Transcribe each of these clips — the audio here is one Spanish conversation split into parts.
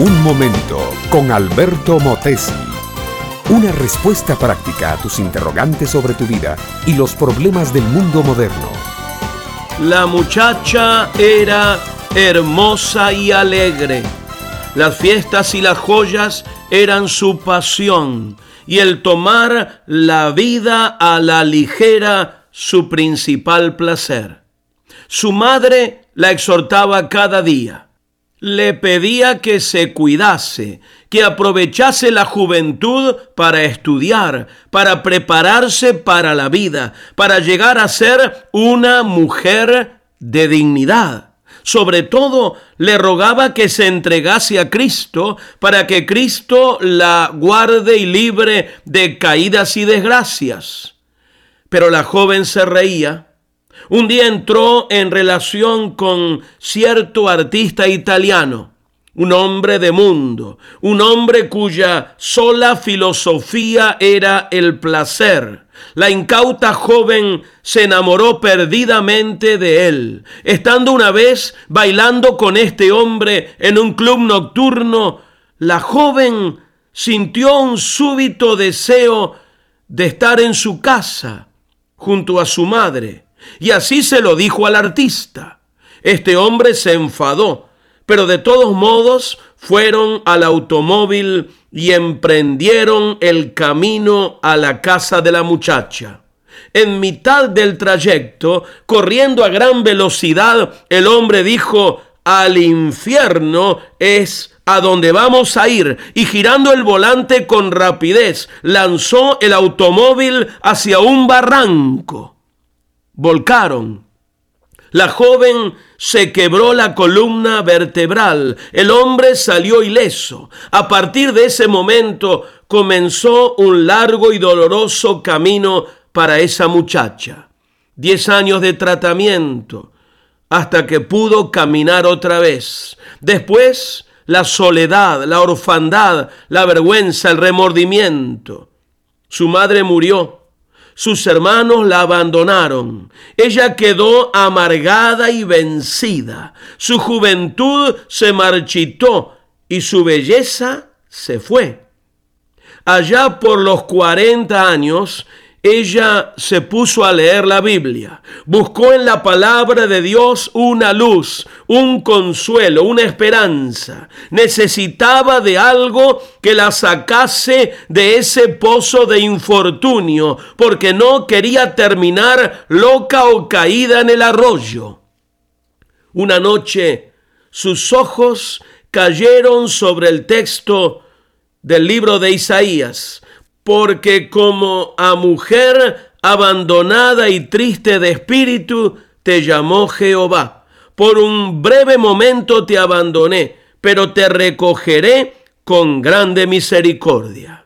Un momento con Alberto Motesi. Una respuesta práctica a tus interrogantes sobre tu vida y los problemas del mundo moderno. La muchacha era hermosa y alegre. Las fiestas y las joyas eran su pasión y el tomar la vida a la ligera su principal placer. Su madre la exhortaba cada día. Le pedía que se cuidase, que aprovechase la juventud para estudiar, para prepararse para la vida, para llegar a ser una mujer de dignidad. Sobre todo le rogaba que se entregase a Cristo para que Cristo la guarde y libre de caídas y desgracias. Pero la joven se reía. Un día entró en relación con cierto artista italiano, un hombre de mundo, un hombre cuya sola filosofía era el placer la incauta joven se enamoró perdidamente de él. Estando una vez bailando con este hombre en un club nocturno, la joven sintió un súbito deseo de estar en su casa junto a su madre. Y así se lo dijo al artista. Este hombre se enfadó, pero de todos modos fueron al automóvil y emprendieron el camino a la casa de la muchacha. En mitad del trayecto, corriendo a gran velocidad, el hombre dijo, al infierno es a donde vamos a ir, y girando el volante con rapidez, lanzó el automóvil hacia un barranco. Volcaron la joven se quebró la columna vertebral. El hombre salió ileso. A partir de ese momento comenzó un largo y doloroso camino para esa muchacha. Diez años de tratamiento hasta que pudo caminar otra vez. Después la soledad, la orfandad, la vergüenza, el remordimiento. Su madre murió sus hermanos la abandonaron. Ella quedó amargada y vencida. Su juventud se marchitó y su belleza se fue. Allá por los 40 años, ella se puso a leer la Biblia, buscó en la palabra de Dios una luz, un consuelo, una esperanza. Necesitaba de algo que la sacase de ese pozo de infortunio, porque no quería terminar loca o caída en el arroyo. Una noche sus ojos cayeron sobre el texto del libro de Isaías porque como a mujer abandonada y triste de espíritu, te llamó Jehová. Por un breve momento te abandoné, pero te recogeré con grande misericordia.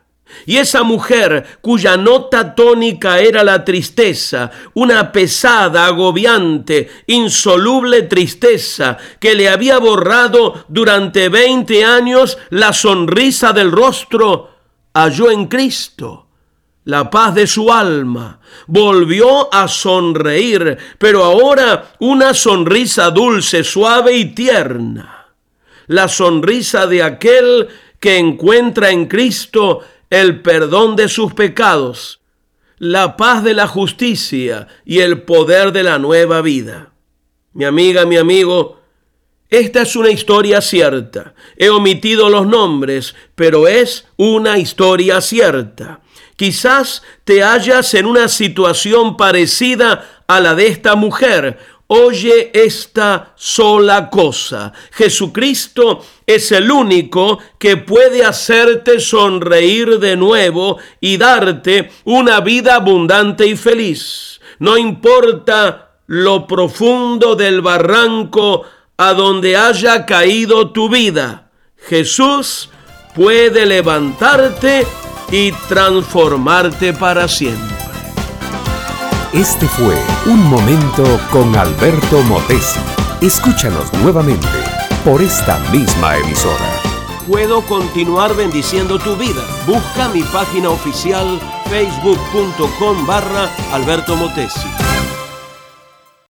Y esa mujer cuya nota tónica era la tristeza, una pesada, agobiante, insoluble tristeza que le había borrado durante veinte años la sonrisa del rostro, halló en Cristo la paz de su alma, volvió a sonreír, pero ahora una sonrisa dulce, suave y tierna, la sonrisa de aquel que encuentra en Cristo el perdón de sus pecados, la paz de la justicia y el poder de la nueva vida. Mi amiga, mi amigo, esta es una historia cierta. He omitido los nombres, pero es una historia cierta. Quizás te hallas en una situación parecida a la de esta mujer. Oye esta sola cosa. Jesucristo es el único que puede hacerte sonreír de nuevo y darte una vida abundante y feliz. No importa lo profundo del barranco a donde haya caído tu vida. Jesús puede levantarte y transformarte para siempre. Este fue Un Momento con Alberto Motesi. Escúchanos nuevamente por esta misma emisora. Puedo continuar bendiciendo tu vida. Busca mi página oficial facebook.com barra Alberto Motesi.